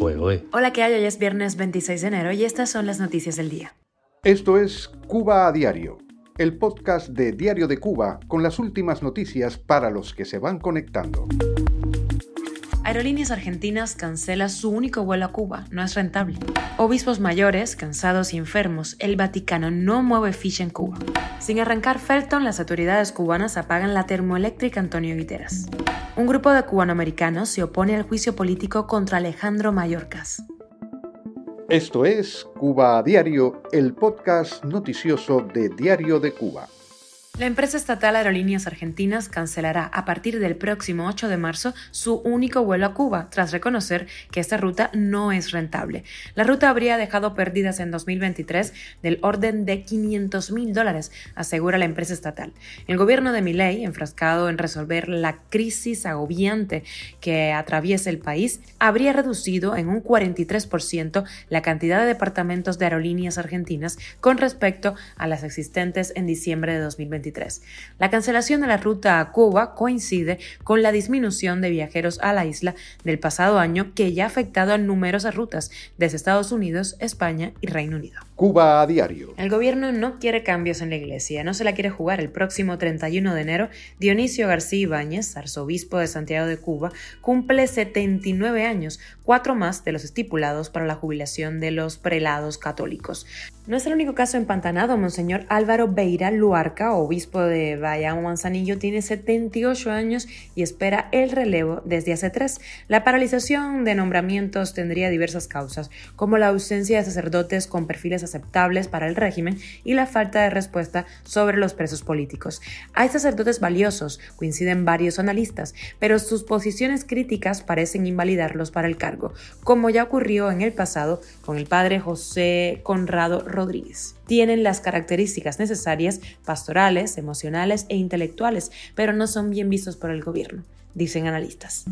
Hola, ¿qué hay? Hoy es viernes 26 de enero y estas son las noticias del día. Esto es Cuba a Diario, el podcast de Diario de Cuba con las últimas noticias para los que se van conectando. Aerolíneas Argentinas cancela su único vuelo a Cuba, no es rentable. Obispos mayores, cansados y enfermos, el Vaticano no mueve ficha en Cuba. Sin arrancar Felton, las autoridades cubanas apagan la termoeléctrica Antonio Guiteras. Un grupo de cubanoamericanos se opone al juicio político contra Alejandro Mayorkas. Esto es Cuba Diario, el podcast noticioso de Diario de Cuba. La empresa estatal Aerolíneas Argentinas cancelará a partir del próximo 8 de marzo su único vuelo a Cuba, tras reconocer que esta ruta no es rentable. La ruta habría dejado pérdidas en 2023 del orden de 500 mil dólares, asegura la empresa estatal. El gobierno de Milei, enfrascado en resolver la crisis agobiante que atraviesa el país, habría reducido en un 43% la cantidad de departamentos de aerolíneas argentinas con respecto a las existentes en diciembre de 2023. La cancelación de la ruta a Cuba coincide con la disminución de viajeros a la isla del pasado año que ya ha afectado a numerosas rutas desde Estados Unidos, España y Reino Unido. Cuba a diario. El gobierno no quiere cambios en la iglesia, no se la quiere jugar. El próximo 31 de enero, Dionisio García Ibáñez, arzobispo de Santiago de Cuba, cumple 79 años, cuatro más de los estipulados para la jubilación de los prelados católicos. No es el único caso empantanado. Monseñor Álvaro Beira Luarca, obispo de Bayamo Manzanillo, tiene 78 años y espera el relevo desde hace tres. La paralización de nombramientos tendría diversas causas, como la ausencia de sacerdotes con perfiles aceptables para el régimen y la falta de respuesta sobre los presos políticos. Hay sacerdotes valiosos, coinciden varios analistas, pero sus posiciones críticas parecen invalidarlos para el cargo, como ya ocurrió en el pasado con el padre José Conrado Rodríguez. Tienen las características necesarias pastorales, emocionales e intelectuales, pero no son bien vistos por el gobierno dicen analistas.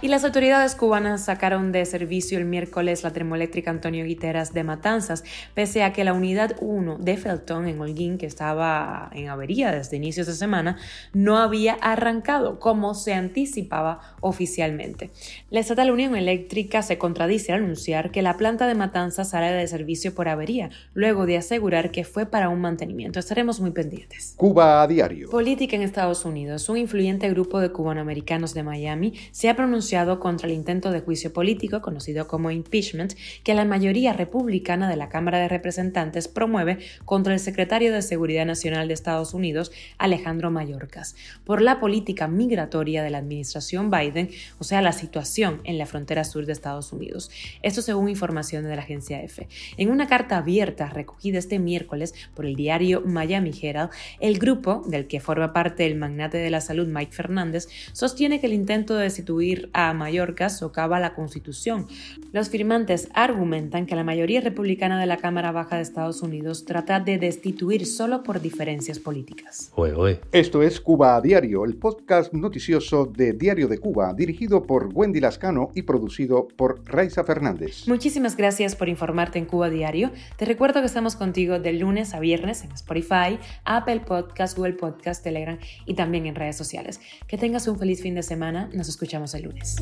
Y las autoridades cubanas sacaron de servicio el miércoles la termoeléctrica Antonio Guiteras de Matanzas, pese a que la unidad 1 de Felton en Holguín, que estaba en avería desde inicios de semana, no había arrancado como se anticipaba oficialmente. La estatal Unión Eléctrica se contradice al anunciar que la planta de Matanzas sale de servicio por avería, luego de asegurar que fue para un mantenimiento. Estaremos muy pendientes. Cuba a diario. Política en Estados Unidos. Un influyente grupo de cubanoamericanos de Miami se ha pronunciado contra el intento de juicio político, conocido como impeachment, que la mayoría republicana de la Cámara de Representantes promueve contra el secretario de Seguridad Nacional de Estados Unidos, Alejandro Mayorkas, por la política migratoria de la administración Biden, o sea, la situación en la frontera sur de Estados Unidos. Esto según información de la agencia EFE. En una carta abierta recogida este miércoles por el diario Miami Herald, el grupo, del que forma parte el magnate de la salud Mike Fernández, sostiene tiene que el intento de destituir a Mallorca socava la Constitución. Los firmantes argumentan que la mayoría republicana de la Cámara Baja de Estados Unidos trata de destituir solo por diferencias políticas. Esto es Cuba a Diario, el podcast noticioso de Diario de Cuba, dirigido por Wendy Lascano y producido por Raiza Fernández. Muchísimas gracias por informarte en Cuba Diario. Te recuerdo que estamos de lunes a viernes en Spotify, Apple Podcast, Google Podcast, Telegram y también en redes sociales. Que tengas un feliz fin de semana. Nos escuchamos el lunes.